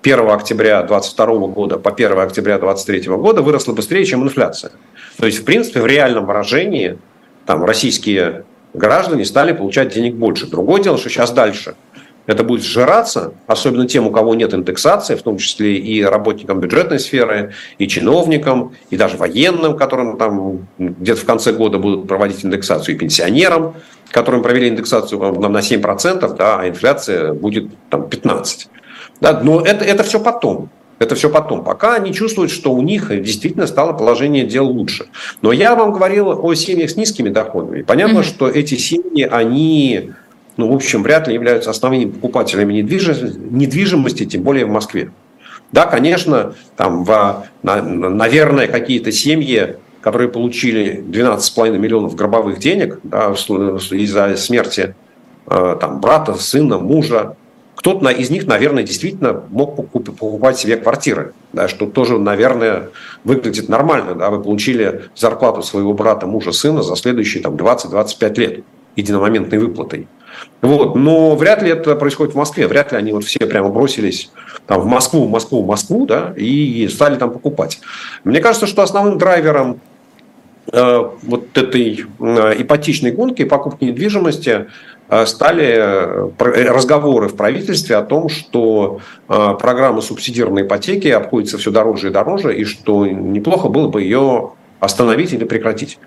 1 октября 2022 года по 1 октября 2023 года выросла быстрее, чем инфляция. То есть, в принципе, в реальном выражении там, российские граждане стали получать денег больше. Другое дело, что сейчас дальше – это будет сжираться, особенно тем, у кого нет индексации, в том числе и работникам бюджетной сферы, и чиновникам, и даже военным, которым там где-то в конце года будут проводить индексацию, и пенсионерам, которым провели индексацию на 7%, да, а инфляция будет там 15%. Да, но это, это все потом. Это все потом. Пока они чувствуют, что у них действительно стало положение дел лучше. Но я вам говорил о семьях с низкими доходами. Понятно, mm-hmm. что эти семьи, они ну, в общем, вряд ли являются основными покупателями недвижимости, тем более в Москве. Да, конечно, там, в, на, наверное, какие-то семьи, которые получили 12,5 миллионов гробовых денег да, из-за смерти э, там, брата, сына, мужа, кто-то из них, наверное, действительно мог покупать себе квартиры, да, что тоже, наверное, выглядит нормально. Да, вы получили зарплату своего брата, мужа, сына за следующие там, 20-25 лет единомоментной выплатой. Вот. Но вряд ли это происходит в Москве. Вряд ли они вот все прямо бросились там, в Москву, в Москву, в Москву, да, и стали там покупать. Мне кажется, что основным драйвером э, вот этой э, ипотечной гонки, покупки недвижимости э, стали э, разговоры в правительстве о том, что э, программа субсидированной ипотеки обходится все дороже и дороже, и что неплохо было бы ее остановить или прекратить.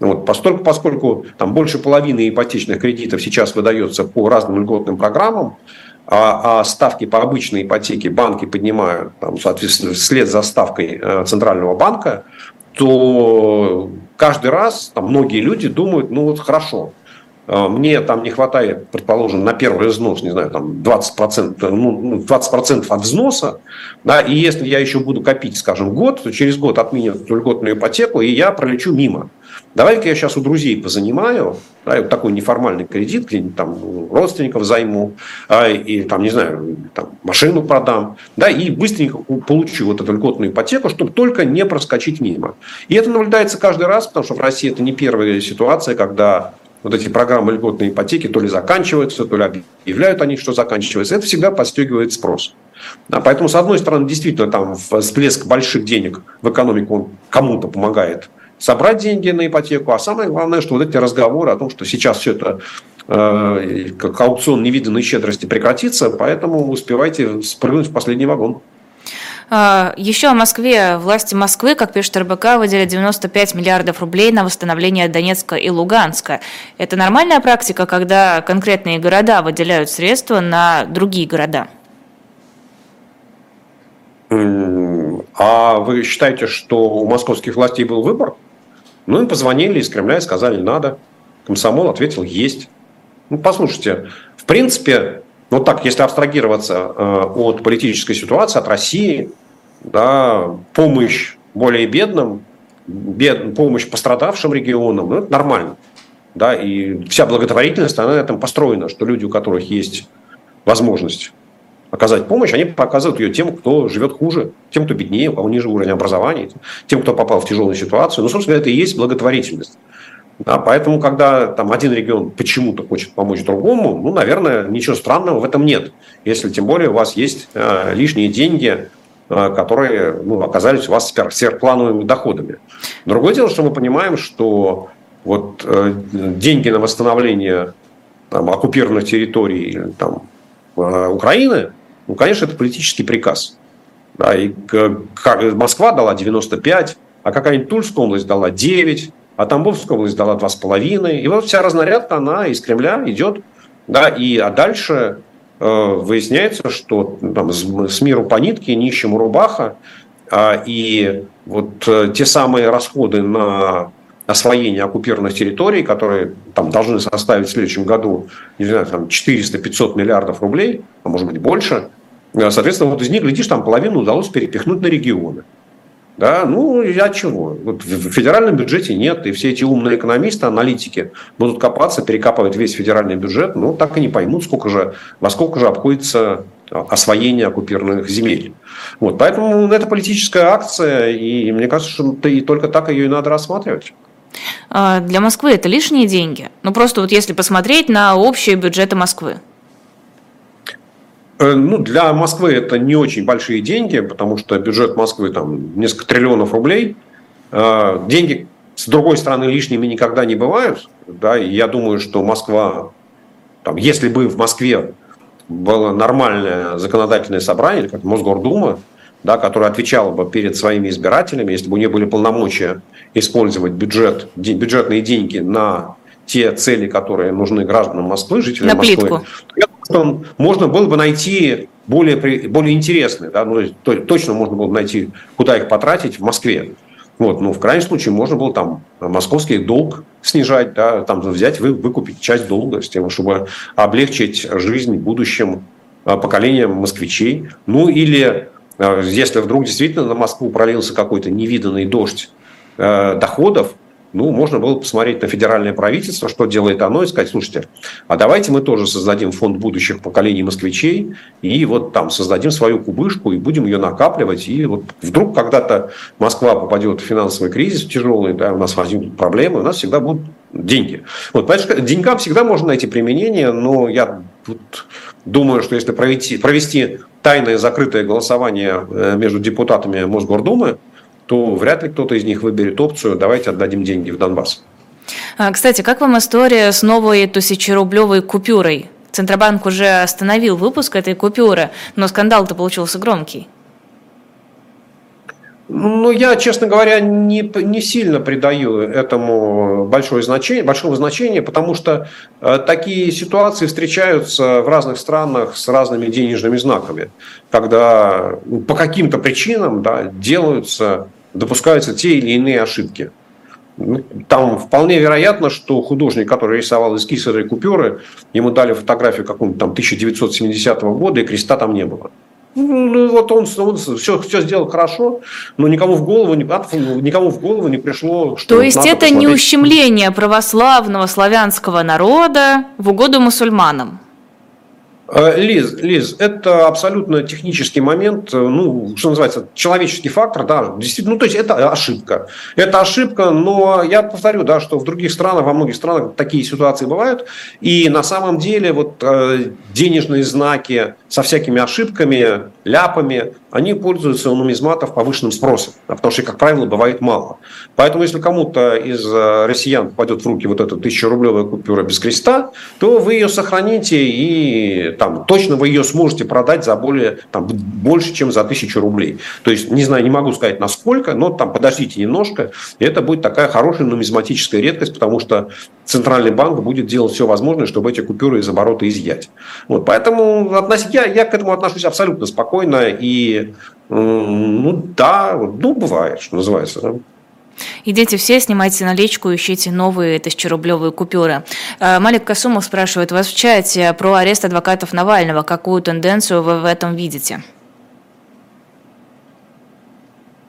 Вот, поскольку, поскольку там больше половины ипотечных кредитов сейчас выдается по разным льготным программам, а, а ставки по обычной ипотеке банки поднимают, там, соответственно, вслед за ставкой э, Центрального банка, то каждый раз там, многие люди думают, ну вот хорошо, э, мне там не хватает, предположим, на первый взнос, не знаю, там 20%, ну, 20% ну, от взноса, да, и если я еще буду копить, скажем, год, то через год отменят льготную ипотеку, и я пролечу мимо. Давай-ка я сейчас у друзей позанимаю, да, вот такой неформальный кредит, где-нибудь там родственников займу, а, и там, не знаю, там, машину продам, да, и быстренько получу вот эту льготную ипотеку, чтобы только не проскочить мимо. И это наблюдается каждый раз, потому что в России это не первая ситуация, когда вот эти программы льготной ипотеки то ли заканчиваются, то ли объявляют они, что заканчиваются. Это всегда подстегивает спрос. Да, поэтому, с одной стороны, действительно, там всплеск больших денег в экономику он кому-то помогает собрать деньги на ипотеку, а самое главное, что вот эти разговоры о том, что сейчас все это э, как аукцион невиданной щедрости прекратится, поэтому успевайте спрыгнуть в последний вагон. А, Еще о Москве. Власти Москвы, как пишет РБК, выделят 95 миллиардов рублей на восстановление Донецка и Луганска. Это нормальная практика, когда конкретные города выделяют средства на другие города? А вы считаете, что у московских властей был выбор? Ну, им позвонили из Кремля и сказали, надо. Комсомол ответил, есть. Ну, послушайте, в принципе, вот так, если абстрагироваться э, от политической ситуации, от России, да, помощь более бедным, бед, помощь пострадавшим регионам, ну, это нормально. Да, и вся благотворительность, она на этом построена, что люди, у которых есть возможность оказать помощь, они показывают ее тем, кто живет хуже, тем, кто беднее, у кого ниже уровень образования, тем, кто попал в тяжелую ситуацию. Ну, собственно, это и есть благотворительность. Да, поэтому, когда там один регион почему-то хочет помочь другому, ну, наверное, ничего странного в этом нет. Если тем более у вас есть э, лишние деньги, э, которые ну, оказались у вас сверхплановыми доходами. Другое дело, что мы понимаем, что вот э, деньги на восстановление там, оккупированных территорий там, э, Украины ну, конечно, это политический приказ. Да, и как Москва дала 95, а какая-нибудь Тульская область дала 9, а Тамбовская область дала 2,5. И вот вся разнарядка, она из Кремля идет. Да, и, а дальше э, выясняется, что там, с, с миру по нитке, нищему рубаха, э, и вот э, те самые расходы на освоение оккупированных территорий, которые там должны составить в следующем году, не знаю, там 400-500 миллиардов рублей, а может быть больше – соответственно, вот из них, глядишь, там половину удалось перепихнуть на регионы. Да, ну, я чего? Вот в федеральном бюджете нет, и все эти умные экономисты, аналитики будут копаться, перекапывать весь федеральный бюджет, ну, так и не поймут, сколько же, во сколько же обходится освоение оккупированных земель. Вот, поэтому это политическая акция, и мне кажется, что и только так ее и надо рассматривать. А, для Москвы это лишние деньги? Ну, просто вот если посмотреть на общие бюджеты Москвы. Э, ну, для Москвы это не очень большие деньги, потому что бюджет Москвы там несколько триллионов рублей. Э, деньги, с другой стороны, лишними никогда не бывают. Да, и я думаю, что Москва, там, если бы в Москве было нормальное законодательное собрание, как Мосгордума, да, которая отвечала бы перед своими избирателями, если бы у нее были полномочия использовать бюджет, бюджетные деньги на те цели, которые нужны гражданам Москвы, жителям на Москвы, плитку. я что можно было бы найти более, более интересные, да, ну, то, точно можно было бы найти, куда их потратить в Москве. Вот, ну, в крайнем случае можно было там московский долг снижать, да, там взять, вы, выкупить часть долга с тем, чтобы облегчить жизнь будущим а, поколениям москвичей. Ну, или а, если вдруг действительно на Москву пролился какой-то невиданный дождь э, доходов, ну, можно было посмотреть на федеральное правительство, что делает оно, и сказать, слушайте, а давайте мы тоже создадим фонд будущих поколений москвичей, и вот там создадим свою кубышку, и будем ее накапливать, и вот вдруг когда-то Москва попадет в финансовый кризис тяжелый, да, у нас возникнут проблемы, у нас всегда будут деньги. Вот, понимаешь, деньгам всегда можно найти применение, но я тут думаю, что если провести, провести тайное закрытое голосование э, между депутатами Мосгордумы, то вряд ли кто-то из них выберет опцию «давайте отдадим деньги в Донбасс». А, кстати, как вам история с новой тысячерублевой купюрой? Центробанк уже остановил выпуск этой купюры, но скандал-то получился громкий. Ну, я, честно говоря, не, не сильно придаю этому большое значение, большого значения, потому что э, такие ситуации встречаются в разных странах с разными денежными знаками, когда ну, по каким-то причинам да, делаются допускаются те или иные ошибки. Ну, там вполне вероятно, что художник, который рисовал эскиз этой купюры, ему дали фотографию какого-нибудь там 1970 года, и креста там не было. Ну, вот он, он все, все сделал хорошо, но никому в голову не, никому в голову не пришло, что То есть это посмотреть... не ущемление православного славянского народа в угоду мусульманам? Э, Лиз, Лиз, это абсолютно технический момент, э, ну, что называется, человеческий фактор, да, действительно, ну, то есть это ошибка. Это ошибка, но я повторю, да, что в других странах, во многих странах такие ситуации бывают, и на самом деле вот э, денежные знаки со всякими ошибками, ляпами, они пользуются у нумизматов повышенным спросом, потому что, как правило, бывает мало. Поэтому, если кому-то из э, россиян попадет в руки вот эта тысячерублевая купюра без креста, то вы ее сохраните и там, точно вы ее сможете продать за более, там, больше, чем за тысячу рублей. То есть, не знаю, не могу сказать насколько, но там подождите немножко, и это будет такая хорошая нумизматическая редкость, потому что Центральный банк будет делать все возможное, чтобы эти купюры из оборота изъять. Вот, поэтому я, я к этому отношусь абсолютно спокойно и ну да, ну бывает, что называется. Идите все, снимайте наличку, ищите новые тысячерублевые купюры. Э, Малик Касумов спрашивает вас в чате про арест адвокатов Навального. Какую тенденцию вы в этом видите?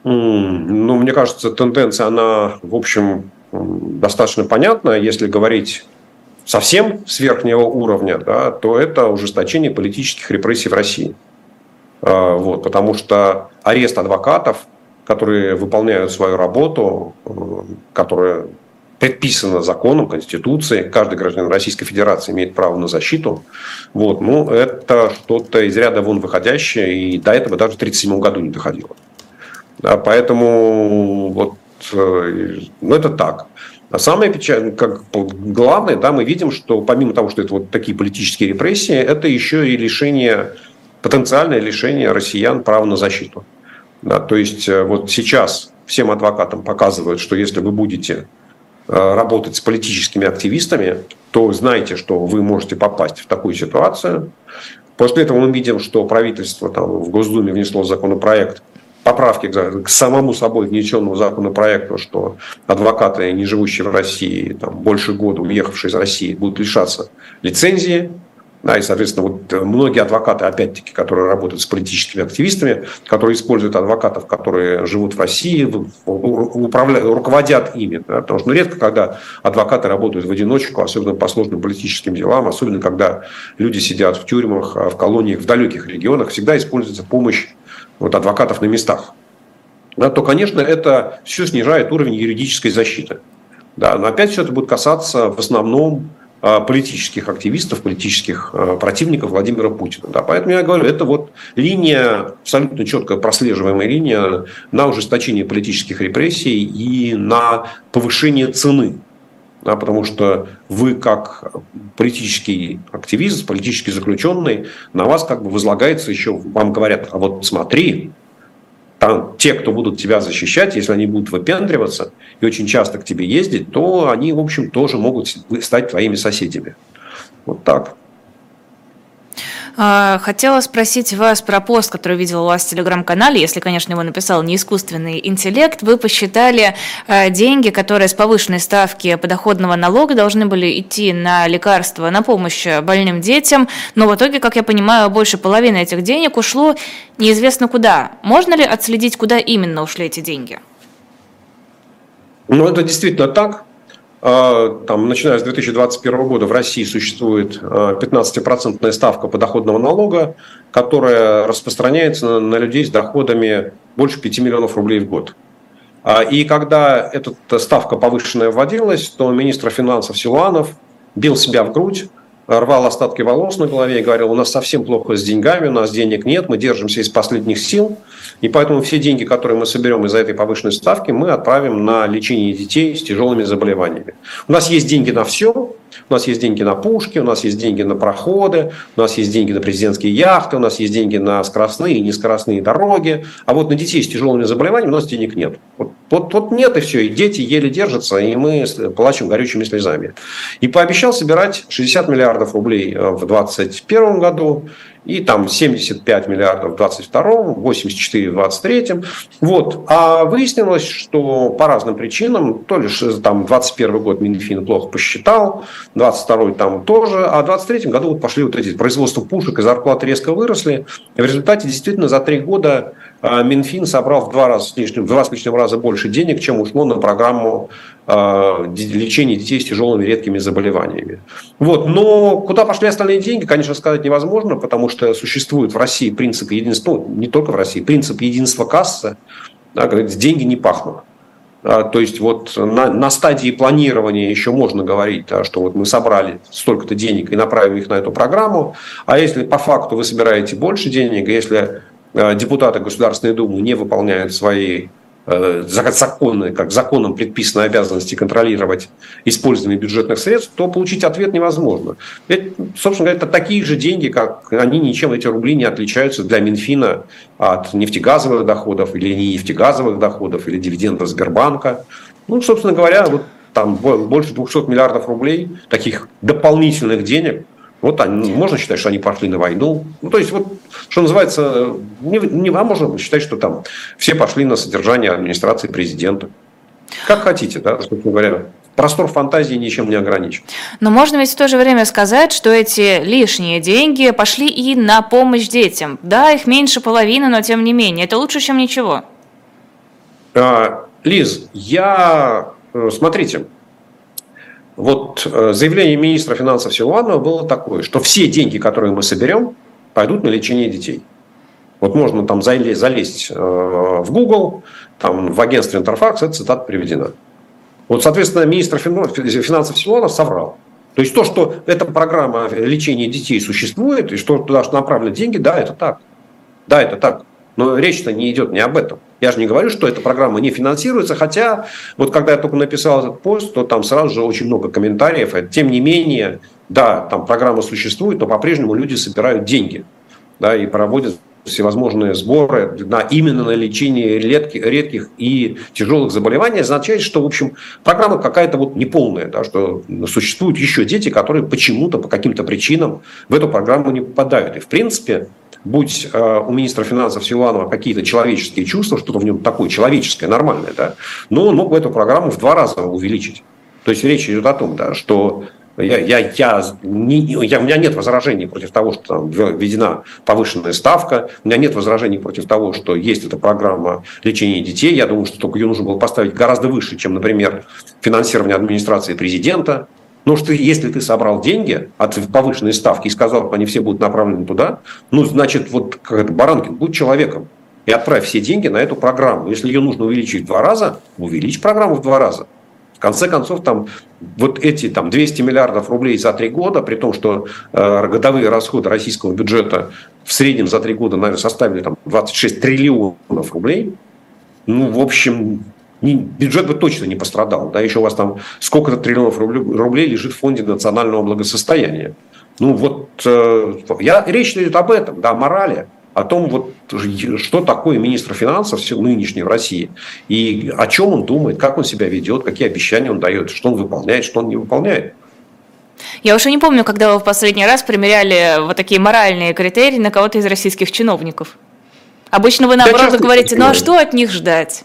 Ну, мне кажется, тенденция, она, в общем, достаточно понятна. Если говорить совсем с верхнего уровня, да, то это ужесточение политических репрессий в России. А, вот, потому что арест адвокатов, которые выполняют свою работу, э, которая предписана законом, Конституцией, каждый гражданин Российской Федерации имеет право на защиту, вот, ну, это что-то из ряда вон выходящее, и до этого даже в 1937 году не доходило. Да, поэтому вот, э, ну, это так. А самое печальное, как главное, да, мы видим, что помимо того, что это вот такие политические репрессии, это еще и лишение потенциальное лишение россиян права на защиту. Да, то есть э, вот сейчас всем адвокатам показывают, что если вы будете э, работать с политическими активистами, то знайте, что вы можете попасть в такую ситуацию. После этого мы видим, что правительство там, в Госдуме внесло законопроект поправки к, самому собой внесенному законопроекту, что адвокаты, не живущие в России, там, больше года уехавшие из России, будут лишаться лицензии да, и, соответственно, вот э, многие адвокаты, опять-таки, которые работают с политическими активистами, которые используют адвокатов, которые живут в России, управляют, руководят ими. Да, потому что ну, редко, когда адвокаты работают в одиночку, особенно по сложным политическим делам, особенно когда люди сидят в тюрьмах, а в колониях, в далеких регионах, всегда используется помощь вот, адвокатов на местах. Да, то, конечно, это все снижает уровень юридической защиты. Да, но опять все это будет касаться в основном политических активистов, политических э, противников Владимира Путина. Да, поэтому я говорю, это вот линия, абсолютно четко прослеживаемая линия на ужесточение политических репрессий и на повышение цены. Да, потому что вы как политический активист, политический заключенный, на вас как бы возлагается еще, вам говорят, а вот смотри, там те, кто будут тебя защищать, если они будут выпендриваться и очень часто к тебе ездить, то они, в общем, тоже могут стать твоими соседями. Вот так. А, хотела спросить вас про пост, который видела у вас в телеграм-канале, если, конечно, его написал не искусственный интеллект. Вы посчитали а, деньги, которые с повышенной ставки подоходного налога должны были идти на лекарства, на помощь больным детям, но в итоге, как я понимаю, больше половины этих денег ушло неизвестно куда. Можно ли отследить, куда именно ушли эти деньги? Ну, это действительно так. А, там, начиная с 2021 года в России существует 15% а, ставка подоходного налога, которая распространяется на людей с доходами больше 5 миллионов рублей в год. А, и когда эта ставка повышенная вводилась, то министр финансов Силуанов бил себя в грудь, рвал остатки волос на голове и говорил, у нас совсем плохо с деньгами, у нас денег нет, мы держимся из последних сил – и поэтому все деньги, которые мы соберем из-за этой повышенной ставки, мы отправим на лечение детей с тяжелыми заболеваниями. У нас есть деньги на все. У нас есть деньги на пушки, у нас есть деньги на проходы, у нас есть деньги на президентские яхты, у нас есть деньги на скоростные и нескоростные дороги. А вот на детей с тяжелыми заболеваниями у нас денег нет. Вот, вот, вот нет и все. И дети еле держатся, и мы плачем горючими слезами. И пообещал собирать 60 миллиардов рублей э, в 2021 году и там 75 миллиардов в 22 84 в 23 Вот. А выяснилось, что по разным причинам, то лишь там 21 год Минфин плохо посчитал, 22 там тоже, а в 23 году вот пошли вот эти производства пушек и зарплаты резко выросли. И в результате действительно за три года а, Минфин собрал в два раза в два с лишним раза больше денег, чем ушло на программу э, лечения детей с тяжелыми редкими заболеваниями. Вот. Но куда пошли остальные деньги, конечно, сказать невозможно, потому что существует в России принцип единства, ну, не только в России, принцип единства кассы, да, деньги не пахнут. А, то есть вот на, на стадии планирования еще можно говорить, да, что вот мы собрали столько-то денег и направим их на эту программу, а если по факту вы собираете больше денег, если Э, депутаты Государственной Думы не выполняют свои законные, как законом предписанные обязанности контролировать использование бюджетных средств, то получить ответ невозможно. Это, собственно говоря, это такие же деньги, как они ничем, эти рубли не отличаются для Минфина от нефтегазовых доходов или не нефтегазовых доходов или дивидендов Сбербанка. Ну, собственно говоря, вот там больше 200 миллиардов рублей таких дополнительных денег – вот они, ну, можно считать, что они пошли на войну. Ну, то есть, вот, что называется, не, не, а можно считать, что там все пошли на содержание администрации президента. Как хотите, да, собственно говоря. Простор фантазии ничем не ограничен. Но можно ведь в то же время сказать, что эти лишние деньги пошли и на помощь детям. Да, их меньше половины, но тем не менее. Это лучше, чем ничего. А, Лиз, я... Э, смотрите, вот э, заявление министра финансов Силуанова было такое, что все деньги, которые мы соберем, пойдут на лечение детей. Вот можно там залезть, э, в Google, там в агентстве Интерфакс, эта цитата приведена. Вот, соответственно, министр финансов Силуанов соврал. То есть то, что эта программа лечения детей существует, и что туда направлены деньги, да, это так. Да, это так. Но речь-то не идет не об этом. Я же не говорю, что эта программа не финансируется, хотя вот когда я только написал этот пост, то там сразу же очень много комментариев. Тем не менее, да, там программа существует, но по-прежнему люди собирают деньги да, и проводят всевозможные сборы на, именно на лечение редких, редких и тяжелых заболеваний, означает, что, в общем, программа какая-то вот неполная, да, что существуют еще дети, которые почему-то, по каким-то причинам в эту программу не попадают. И, в принципе, будь э, у министра финансов Силуанова какие-то человеческие чувства, что-то в нем такое человеческое, нормальное, да, но он мог бы эту программу в два раза увеличить. То есть речь идет о том, да, что я, я, я, не, я, у меня нет возражений против того, что там введена повышенная ставка. У меня нет возражений против того, что есть эта программа лечения детей. Я думаю, что только ее нужно было поставить гораздо выше, чем, например, финансирование администрации президента. Но что если ты собрал деньги от повышенной ставки и сказал, что они все будут направлены туда, ну, значит, вот как это, Баранкин, будь человеком и отправь все деньги на эту программу. Если ее нужно увеличить в два раза, увеличь программу в два раза. В конце концов, там вот эти там, 200 миллиардов рублей за три года, при том, что э, годовые расходы российского бюджета в среднем за три года, наверное, составили там, 26 триллионов рублей, ну, в общем, бюджет бы точно не пострадал. Да, еще у вас там сколько-то триллионов рублей лежит в фонде национального благосостояния. Ну вот, э, я, речь идет об этом, да, о морали, о том, вот, что такое министр финансов нынешний в России, и о чем он думает, как он себя ведет, какие обещания он дает, что он выполняет, что он не выполняет. Я уже не помню, когда вы в последний раз примеряли вот такие моральные критерии на кого-то из российских чиновников. Обычно вы наоборот говорите, ну а что от них ждать?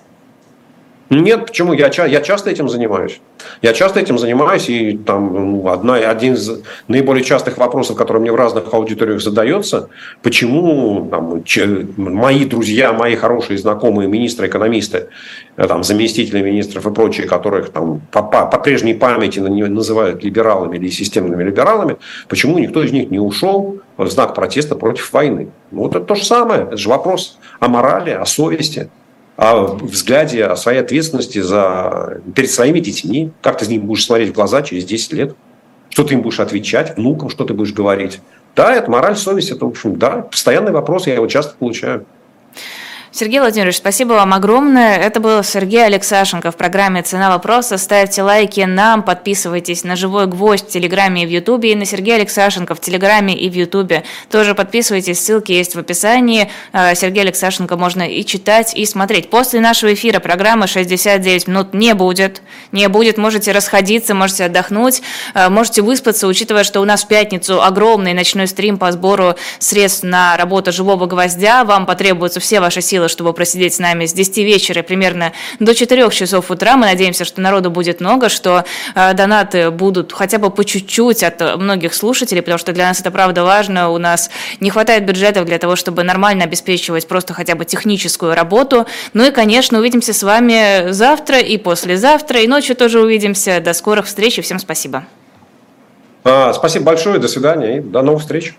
Нет, почему? Я, я часто этим занимаюсь. Я часто этим занимаюсь, и там ну, одна, один из наиболее частых вопросов, который мне в разных аудиториях задается, почему там, че, мои друзья, мои хорошие знакомые министры, экономисты, э, там, заместители министров и прочие, которых там, по, по, по прежней памяти называют либералами или системными либералами, почему никто из них не ушел в знак протеста против войны? Вот это то же самое. Это же вопрос о морали, о совести о взгляде, о своей ответственности за, перед своими детьми. Как ты с ним будешь смотреть в глаза через 10 лет? Что ты им будешь отвечать? Внукам что ты будешь говорить? Да, это мораль, совесть, это, в общем, да, постоянный вопрос, я его часто получаю. Сергей Владимирович, спасибо вам огромное. Это был Сергей Алексашенко в программе «Цена вопроса». Ставьте лайки нам, подписывайтесь на «Живой гвоздь» в Телеграме и в Ютубе, и на Сергея Алексашенко в Телеграме и в Ютубе. Тоже подписывайтесь, ссылки есть в описании. А, Сергея Алексашенко можно и читать, и смотреть. После нашего эфира программы «69 минут» не будет. Не будет, можете расходиться, можете отдохнуть, а, можете выспаться, учитывая, что у нас в пятницу огромный ночной стрим по сбору средств на работу «Живого гвоздя». Вам потребуются все ваши силы хватило, чтобы просидеть с нами с 10 вечера примерно до 4 часов утра. Мы надеемся, что народу будет много, что э, донаты будут хотя бы по чуть-чуть от многих слушателей, потому что для нас это правда важно. У нас не хватает бюджетов для того, чтобы нормально обеспечивать просто хотя бы техническую работу. Ну и, конечно, увидимся с вами завтра и послезавтра, и ночью тоже увидимся. До скорых встреч и всем спасибо. А, спасибо большое, до свидания и до новых встреч.